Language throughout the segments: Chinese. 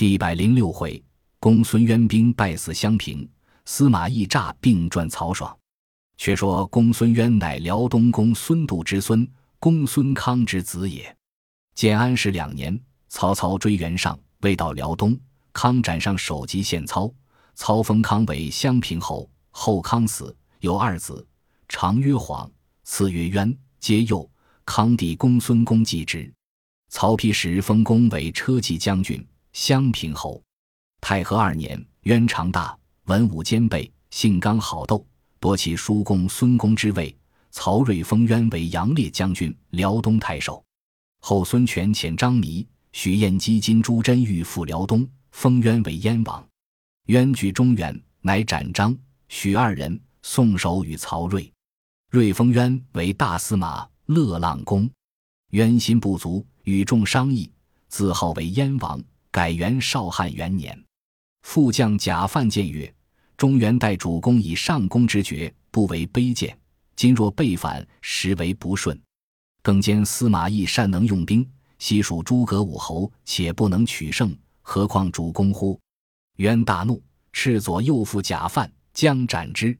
第一百零六回，公孙渊兵败死襄平，司马懿诈病传曹爽。却说公孙渊乃辽东公孙度之孙，公孙康之子也。建安十两年，曹操追袁尚，未到辽东，康斩上首级献操，操封康为襄平侯。后康死，有二子，长曰晃，次曰渊，皆幼。康帝公孙公继之。曹丕时封公为车骑将军、襄平侯。太和二年，渊长大，文武兼备，性刚好斗。夺其叔公孙公之位，曹睿封渊为杨烈将军、辽东太守。后孙权遣张弥、许彦基、金朱桢欲赴辽东，封渊为燕王。渊据中原，乃斩张、许二人，送首与曹睿。睿封渊为大司马、乐浪公。渊心不足，与众商议，自号为燕王，改元少汉元年。副将贾范谏曰。中原待主公以上公之爵，不为卑贱。今若背反，实为不顺。更兼司马懿善能用兵，悉属诸葛武侯，且不能取胜，何况主公乎？渊大怒，斥左右副贾范，将斩之。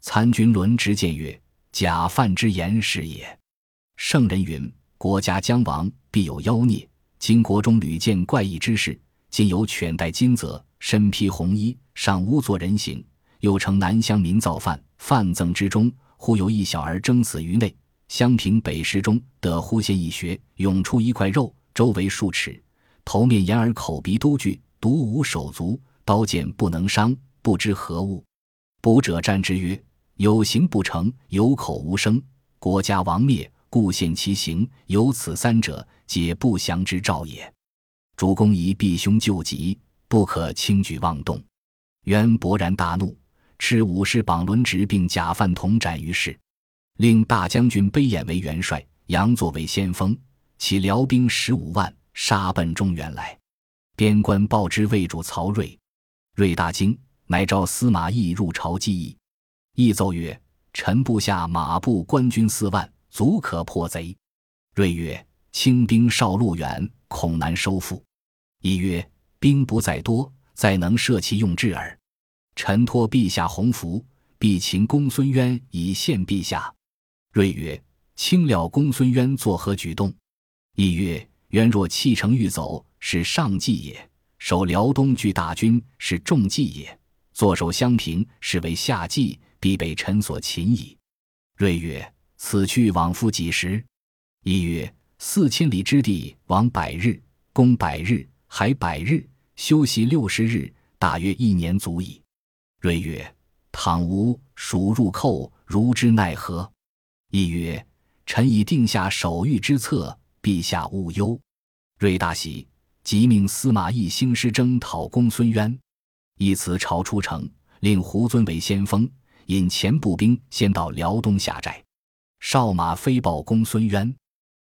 参军伦直谏曰：“贾范之言是也。圣人云：国家将亡，必有妖孽。金国中屡见怪异之事，今有犬戴金泽，身披红衣。”上屋作人形，又称南乡民造饭，饭赠之中，忽有一小儿争死于内。襄平北石中得忽现一穴，涌出一块肉，周围数尺，头面眼耳口鼻都具，独无手足，刀剑不能伤，不知何物。卜者战之曰：有形不成，有口无声，国家亡灭，故现其形。有此三者，皆不祥之兆也。主公宜避凶救急，不可轻举妄动。渊勃然大怒，斥武士绑轮直，并假犯同斩于市，令大将军卑衍为元帅，杨作为先锋，起辽兵十五万，杀奔中原来。边关报之魏主曹睿，睿大惊，乃召司马懿入朝计议。懿奏曰：“臣部下马步官军四万，足可破贼。”睿曰：“轻兵少路远，恐难收复。”一曰：“兵不在多。”再能设其用之耳。臣托陛下洪福，必擒公孙渊以献陛下。睿曰：“卿料公孙渊作何举动？”一曰：“渊若弃城欲走，是上计也；守辽东据大军，是重计也；坐守襄平，是为下计，必被臣所擒矣。”睿曰：“此去往复几时？”一曰：“四千里之地，往百日，攻百日，还百日。”休息六十日，大约一年足矣。睿曰：“倘无蜀入寇，如之奈何？”亦曰：“臣已定下守御之策，陛下勿忧。”睿大喜，即命司马懿兴师征讨公孙渊。一辞朝出城，令胡遵为先锋，引前步兵先到辽东下寨。少马飞报公孙渊，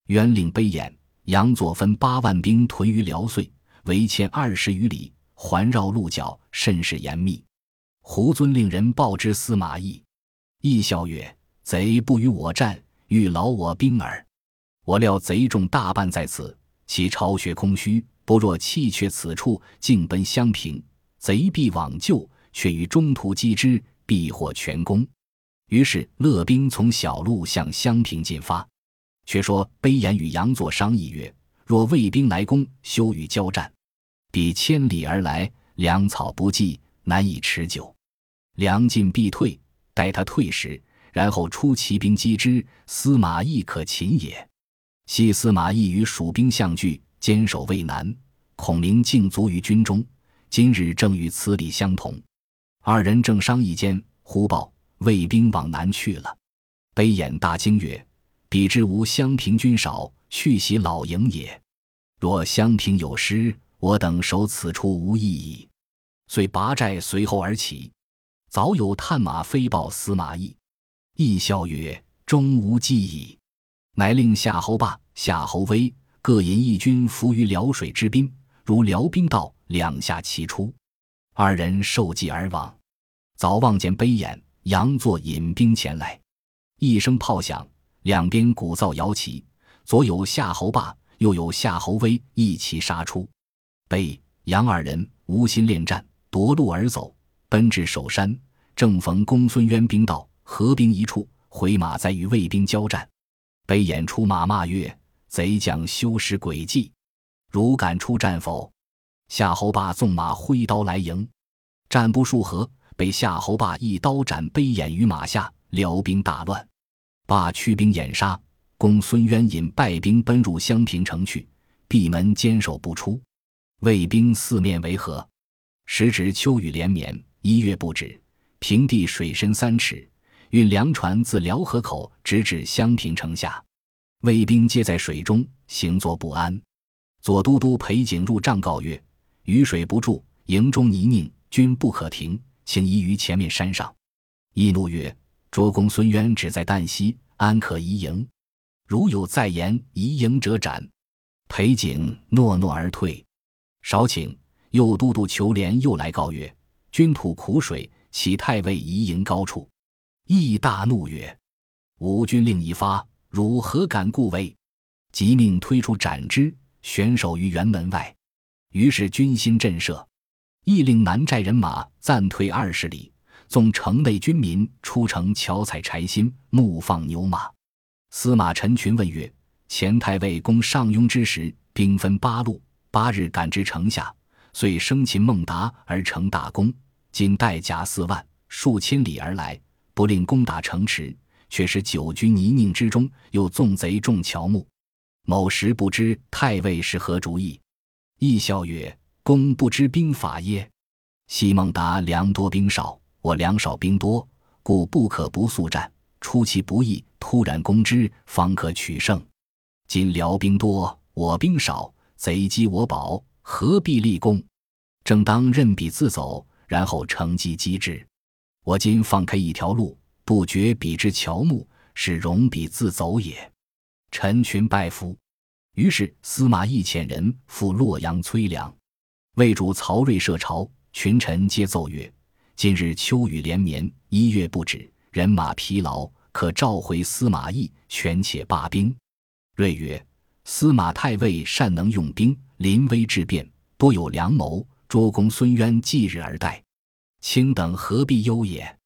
渊令卑衍、杨佐分八万兵屯于辽遂。围堑二十余里，环绕鹿角，甚是严密。胡遵令人报之司马懿，懿笑曰：“贼不与我战，欲劳我兵耳。我料贼众大半在此，其巢穴空虚，不若弃却此处，径奔襄平，贼必往救，却于中途击之，必获全功。”于是勒兵从小路向襄平进发。却说卑衍与杨作商议曰。若魏兵来攻，休与交战，彼千里而来，粮草不济，难以持久。粮尽必退，待他退时，然后出骑兵击之，司马懿可擒也。昔司马懿与蜀兵相拒，坚守渭南，孔明尽卒于军中。今日正与此理相同。二人正商议间，忽报魏兵往南去了。悲眼大惊曰：“彼之无襄平军少。”去袭老营也。若襄平有失，我等守此处无异矣。遂拔寨随后而起。早有探马飞报司马懿，懿笑曰：“终无计矣。”乃令夏侯霸、夏侯威各引一军伏于辽水之滨。如辽兵到，两下齐出，二人受计而亡。早望见悲眼、杨作引兵前来，一声炮响，两边鼓噪摇旗。左有夏侯霸，右有夏侯威，一齐杀出。被杨二人无心恋战，夺路而走，奔至首山，正逢公孙渊兵到，合兵一处，回马再与魏兵交战。北衍出马骂曰：“贼将修饰诡计，如敢出战否？”夏侯霸纵马挥刀来迎，战不数合，被夏侯霸一刀斩背眼于马下，辽兵大乱。罢驱兵掩杀，公孙渊引败兵奔入襄平城去，闭门坚守不出。魏兵四面围合，时值秋雨连绵，一月不止。平地水深三尺，运粮船自辽河口直至襄平城下，魏兵皆在水中行坐不安。左都督裴景入帐告曰：“雨水不住，营中泥泞，军不可停，请移于前面山上。”易怒曰。卓公孙渊只在旦夕，安可移营？如有再言移营者，斩。裴景诺诺而退。少顷，右都督裘连又来告曰：“军吐苦水，启太尉移营高处。”义大怒曰：“吾军令已发，汝何敢故为？”即命推出斩之，悬首于辕门外。于是军心震慑，亦令南寨人马暂退二十里。纵城内军民出城巧采柴薪，牧放牛马。司马陈群问曰：“前太尉攻上庸之时，兵分八路，八日赶至城下，遂生擒孟达而成大功。今带甲四万，数千里而来，不令攻打城池，却使久居泥泞之中，又纵贼众乔木。某时不知太尉是何主意。”亦笑曰：“公不知兵法耶？昔孟达粮多兵少。”我粮少兵多，故不可不速战。出其不意，突然攻之，方可取胜。今辽兵多，我兵少，贼击我堡，何必立功？正当任彼自走，然后乘机击之。我今放开一条路，不绝彼之乔木，是容彼自走也。陈群拜服。于是司马懿遣人赴洛阳催粮。魏主曹睿设朝，群臣皆奏曰。今日秋雨连绵，一月不止，人马疲劳，可召回司马懿，权且罢兵。睿曰：“司马太尉善能用兵，临危致变，多有良谋。捉公孙渊继日而待，卿等何必忧也？”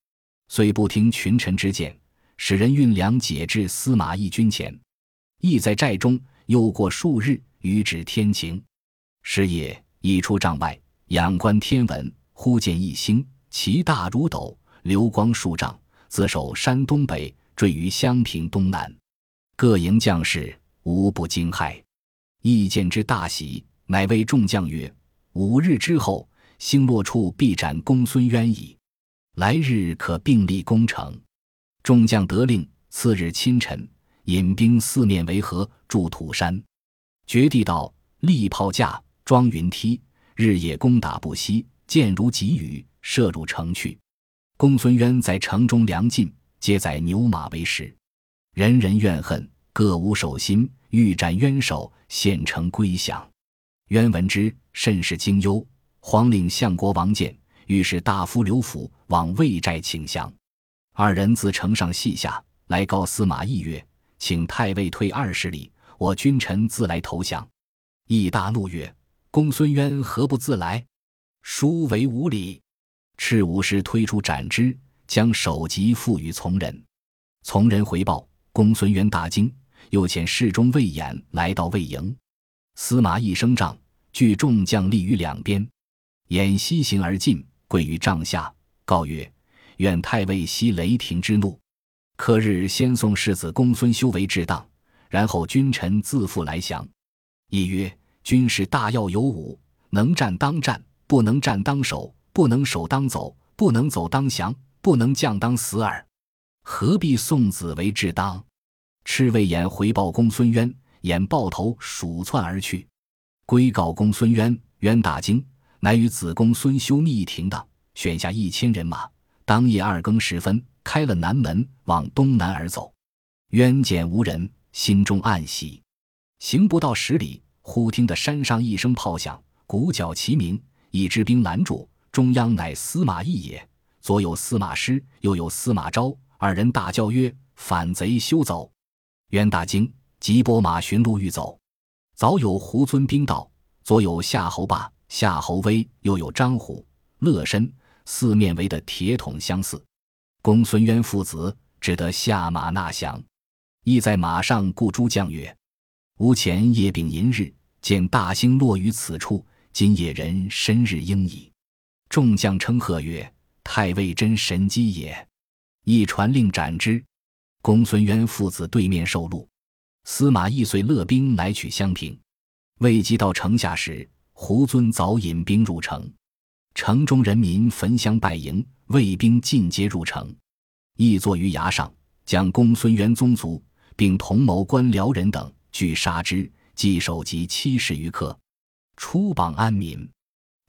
遂不听群臣之见，使人运粮解至司马懿军前。懿在寨中，又过数日，雨止天晴。是夜，已出帐外，仰观天文，忽见一星。其大如斗，流光数丈，自守山东北，坠于襄平东南。各营将士无不惊骇。意见之大喜，乃谓众将曰：“五日之后，星落处必斩公孙渊矣。来日可并立攻城。”众将得令，次日清晨，引兵四面围合，筑土山，掘地道，立炮架，装云梯，日夜攻打不息，箭如急雨。射入城去，公孙渊在城中粮尽，皆载牛马为食，人人怨恨，各无守心，欲斩渊首，献城归降。渊闻之，甚是惊忧，皇令相国王建，御史大夫刘辅往魏寨请降。二人自城上戏下来告司马懿曰：“请太尉退二十里，我君臣自来投降。”懿大怒曰：“公孙渊何不自来？殊为无礼！”赤武士推出斩之，将首级付与从人。从人回报，公孙渊大惊，又遣侍中魏衍来到魏营。司马懿升帐，聚众将立于两边。衍西行而进，跪于帐下，告曰：“愿太尉息雷霆之怒。克日先送世子公孙修为至当，然后君臣自负来降。”亦曰：“军事大要有武，能战当战，不能战当守。”不能守当走，不能走当降，不能降当死耳。何必送子为至当？赤卫眼回报公孙渊，眼抱头鼠窜而去。归告公孙渊，渊大惊，乃与子公孙修密停当，选下一千人马，当夜二更时分，开了南门，往东南而走。渊见无人，心中暗喜。行不到十里，忽听得山上一声炮响，鼓角齐鸣，一支兵拦住。中央乃司马懿也，左有司马师，右有司马昭，二人大叫曰：“反贼休走！”渊大惊，急拨马寻路欲走。早有胡遵兵到，左有夏侯霸、夏侯威又有张虎、乐申四面围的铁桶相似。公孙渊父子只得下马纳降。亦在马上顾诸将曰：“吾前夜丙寅日见大星落于此处，今野人申日应矣。”众将称贺曰：“太尉真神机也！”一传令斩之。公孙渊父子对面受戮。司马懿遂勒兵来取襄平。未及到城下时，胡遵早引兵入城，城中人民焚香拜迎，卫兵尽皆入城。亦坐于崖上，将公孙渊宗族。并同谋官僚人等俱杀之，计首级七十余克，出榜安民。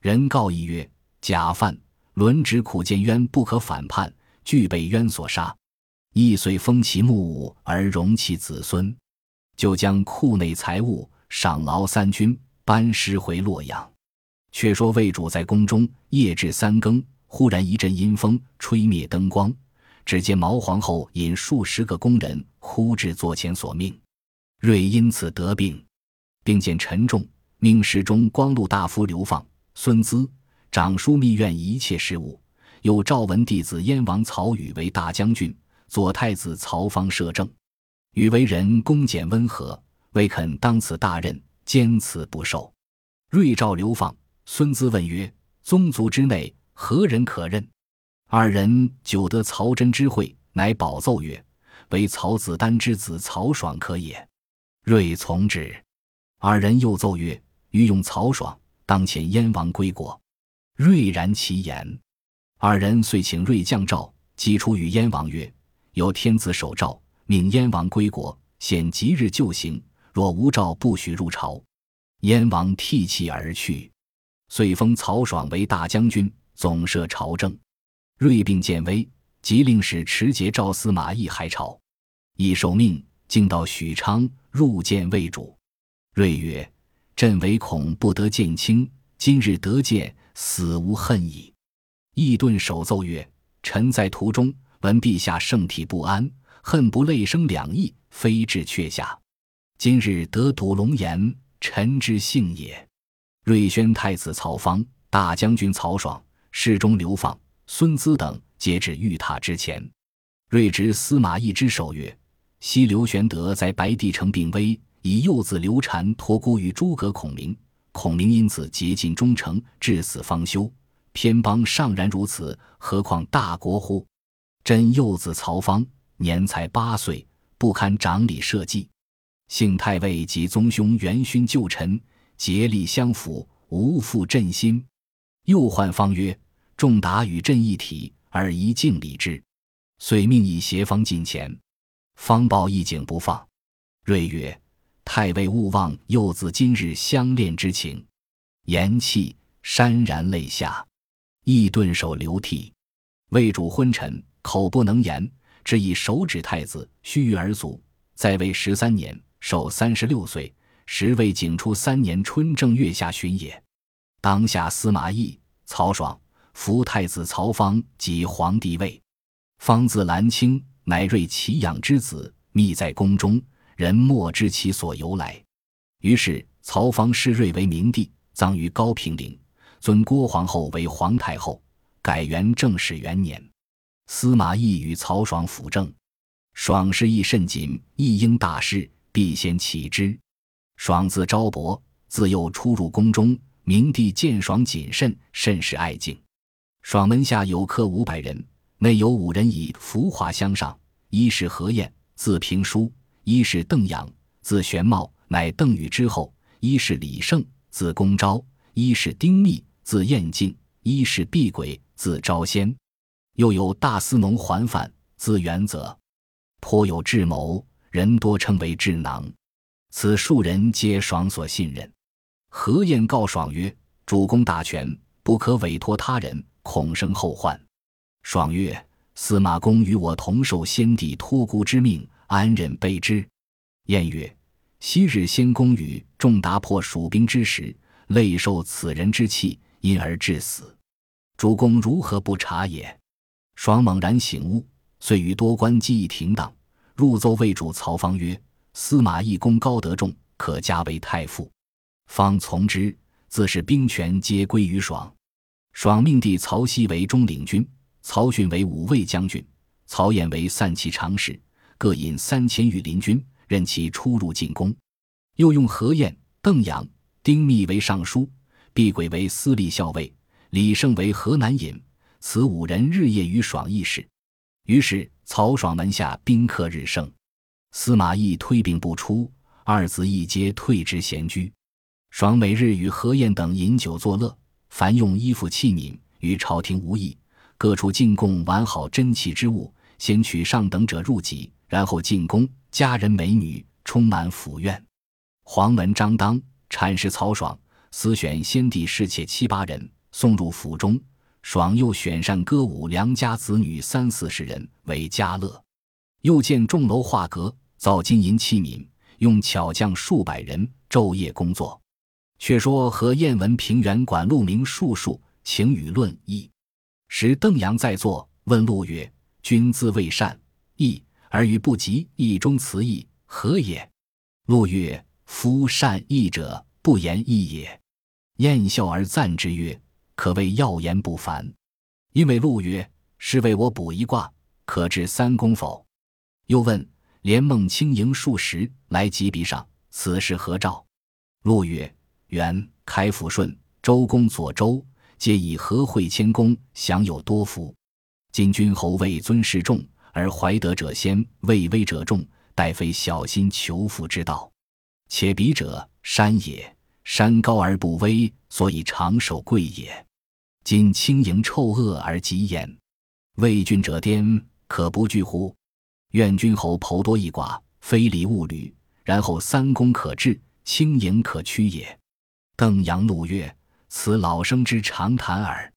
人告议曰：“假犯轮值苦见冤不可反叛，俱被冤所杀。亦遂封其墓而容其子孙，就将库内财物赏劳三军，班师回洛阳。”却说魏主在宫中，夜至三更，忽然一阵阴风，吹灭灯光。只见毛皇后引数十个宫人呼至座前索命，瑞因此得病，并见沉重，命侍中光禄大夫流放孙资掌枢密院一切事务，又诏文弟子燕王曹宇为大将军，左太子曹芳摄政。宇为人恭俭温和，未肯当此大任，坚持不受。瑞诏流放。孙资问曰：“宗族之内何人可任？”二人久得曹真之会，乃保奏曰：“为曹子丹之子曹爽可也。”睿从之。二人又奏曰：“欲用曹爽，当遣燕王归国。”睿然其言。二人遂请睿降诏，即出与燕王曰：“有天子守诏，命燕王归国，现即日就行。若无诏，不许入朝。”燕王涕泣而去。遂封曹爽为大将军，总摄朝政。瑞病渐危，即令使持节赵司马懿还朝。懿受命，径到许昌，入见魏主。瑞曰：“朕唯恐不得见卿，今日得见，死无恨矣。”懿顿首奏曰：“臣在途中闻陛下圣体不安，恨不泪生两翼，飞至阙下。今日得睹龙颜，臣之幸也。”瑞宣太子曹芳、大将军曹爽、侍中流放。孙资等皆至御榻之前，睿执司马懿之手曰：“昔刘玄德在白帝城病危，以幼子刘禅托孤于诸葛孔明，孔明因此竭尽忠诚，至死方休。偏邦尚然如此，何况大国乎？朕幼子曹芳年才八岁，不堪长理社稷，幸太尉及宗兄元勋旧臣竭力相辅，无负朕心。又唤方曰。”仲达与朕一体，而宜敬礼之，遂命以协方近前。方抱一景不放。睿曰：“太尉勿忘幼子今日相恋之情。”言讫，潸然泪下。亦顿首流涕。魏主昏沉，口不能言，只以手指太子，须臾而卒。在位十三年，寿三十六岁，时为景初三年春正月下旬也。当下司马懿、曹爽。扶太子曹芳即皇帝位，方字兰青，乃瑞其养之子，密在宫中，人莫知其所由来。于是曹芳谥瑞为明帝，葬于高平陵，尊郭皇后为皇太后，改元正始元年。司马懿与曹爽辅政，爽事亦甚谨，一应大事，必先启之。爽字昭伯，自幼出入宫中，明帝见爽谨慎，甚是爱敬。爽门下有客五百人，内有五人以浮华相上：一是何晏，字平书；一是邓阳，字玄茂，乃邓禹之后；一是李胜，字公昭；一是丁密，字彦敬；一是毕轨，字昭先。又有大司农桓范，字元泽，颇有智谋，人多称为智囊。此数人皆爽所信任。何晏告爽曰：“主公大权，不可委托他人。”恐生后患。爽曰：“司马公与我同受先帝托孤之命，安忍背之？”晏曰：“昔日先公与仲达破蜀兵之时，累受此人之气，因而致死。主公如何不察也？”爽猛然醒悟，遂与多官计议停当，入奏魏主曹芳曰：“司马懿功高德重，可加为太傅。”方从之。自是兵权皆归于爽。爽命弟曹熙为中领军，曹训为五卫将军，曹彦为散骑常侍，各引三千御林军，任其出入进攻。又用何晏、邓阳、丁密为尚书，毕轨为司隶校尉，李胜为河南尹。此五人日夜与爽议事。于是曹爽门下宾客日盛，司马懿推病不出，二子义皆退之闲居。爽每日与何晏等饮酒作乐，凡用衣服器皿与朝廷无异，各处进贡完好珍奇之物，先取上等者入己，然后进宫，佳人美女充满府院。黄门张当阐释曹爽，私选先帝侍妾七八人，送入府中。爽又选善歌舞良家子女三四十人为家乐，又建钟楼画阁，造金银器皿，用巧匠数百人昼夜工作。却说何晏闻平原管路名术数，请与论议。时邓阳在座，问陆曰：“君自谓善义，而与不及义中辞义，何也？”陆曰：“夫善义者，不言义也。”晏笑而赞之曰。可谓要言不凡，因为陆曰：“是为我卜一卦，可知三公否？”又问：“连梦轻盈数十，来及笔上，此事何兆？”陆曰：“元开抚顺，周公左周，皆以和会谦恭，享有多福。今君侯位尊势重，而怀德者先，位威者重，待非小心求富之道。且彼者山也。”山高而不危，所以长守贵也。今轻盈臭恶而极焉，畏峻者颠，可不惧乎？愿君侯剖多一寡，非礼勿履，然后三公可治，轻盈可屈也。邓阳怒曰：“此老生之常谈耳。”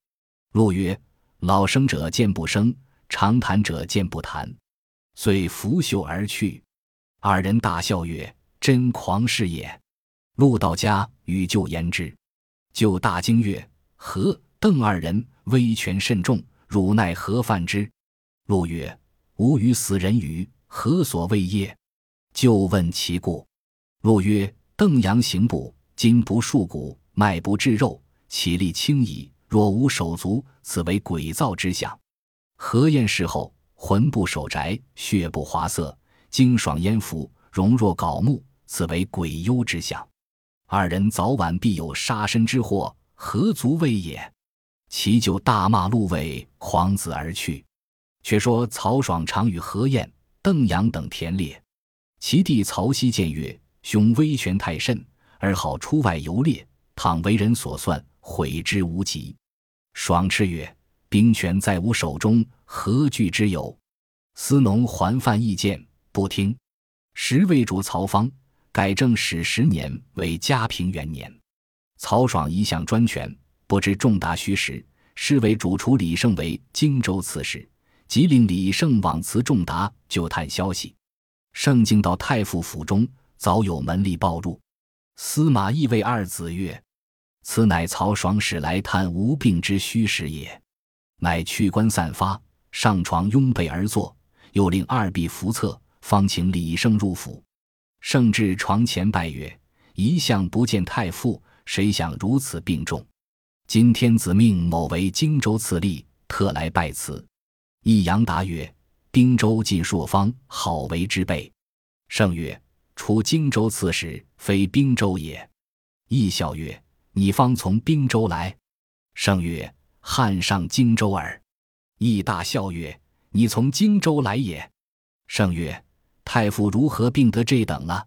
陆曰：“老生者见不生，常谈者见不谈。”遂拂袖而去。二人大笑曰：“真狂士也。”陆到家，与舅言之，舅大惊曰：“何邓二人威权甚重，汝奈何犯之？”陆曰：“吾与死人语，何所谓耶？”舅问其故。陆曰：“邓阳行步，筋不束骨，脉不至肉，其力轻矣。若无手足，此为鬼造之象。何晏事后，魂不守宅，血不华色，精爽焉服，容若槁木，此为鬼忧之象。”二人早晚必有杀身之祸，何足畏也？其就大骂陆卫狂子而去。却说曹爽常与何晏、邓阳等田猎，其弟曹熙见曰：“兄威权太甚，而好出外游猎，倘为人所算，悔之无及。”爽斥曰：“兵权在吾手中，何惧之有？”司农还犯意见，不听。时魏主曹芳。改正始十年为嘉平元年，曹爽一向专权，不知重大虚实，是为主厨李胜为荆州刺史，即令李胜往辞仲达就探消息。胜进到太傅府中，早有门吏报入。司马懿谓二子曰：“此乃曹爽使来探无病之虚实也。”乃去官散发，上床拥被而坐，又令二婢扶侧，方请李胜入府。圣至床前拜曰：“一向不见太傅，谁想如此病重？今天子命某为荆州刺吏，特来拜辞。”易阳答曰：“滨州近朔方，好为之备。”圣曰：“出荆州刺史，非滨州也。”益笑曰：“你方从滨州来？”圣曰：“汉上荆州耳。”益大笑曰：“你从荆州来也？”圣曰。太傅如何病得这等了？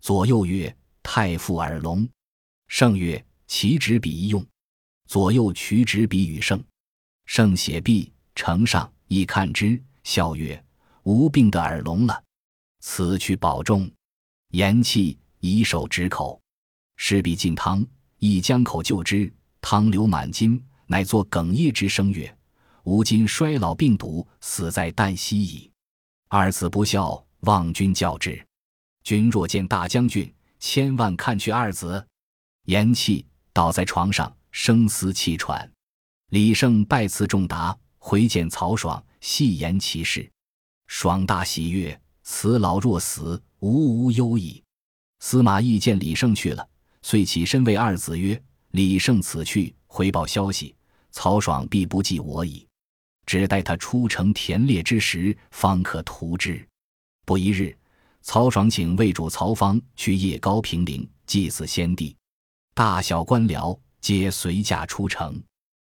左右曰：“太傅耳聋。”圣曰：“其执笔一用。”左右取执笔与圣。圣写毕，呈上，一看之，笑曰：“吾病得耳聋了，此去保重。”言气，以手指口。施笔进汤，一将口就之，汤流满襟，乃作哽咽之声曰：“吾今衰老病笃，死在旦夕矣。”二子不孝。望君教之，君若见大将军，千万看去二子。言讫，倒在床上，声嘶气喘。李胜拜辞仲达，回见曹爽，细言其事。爽大喜曰：“此老若死，无无忧矣。”司马懿见李胜去了，遂起身为二子曰：“李胜此去回报消息，曹爽必不计我矣。只待他出城田猎之时，方可图之。不一日，曹爽请魏主曹芳去夜高平陵祭祀先帝，大小官僚皆随驾出城。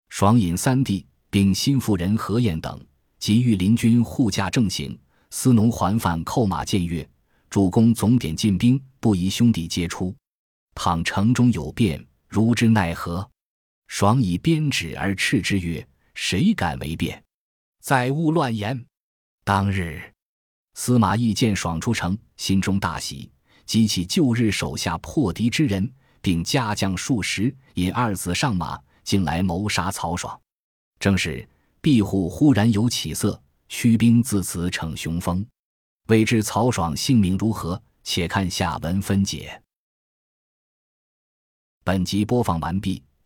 爽引三弟并新妇人何晏等，及御林军护驾正行，司农还犯扣马谏曰：“主公总点进兵，不宜兄弟皆出。倘城中有变，如之奈何？”爽以鞭指而斥之曰：“谁敢为变？再勿乱言。”当日。司马懿见爽出城，心中大喜，激起旧日手下破敌之人，并加将数十，引二子上马，进来谋杀曹爽。正是壁虎忽然有起色，驱兵自此逞雄风。未知曹爽性命如何？且看下文分解。本集播放完毕，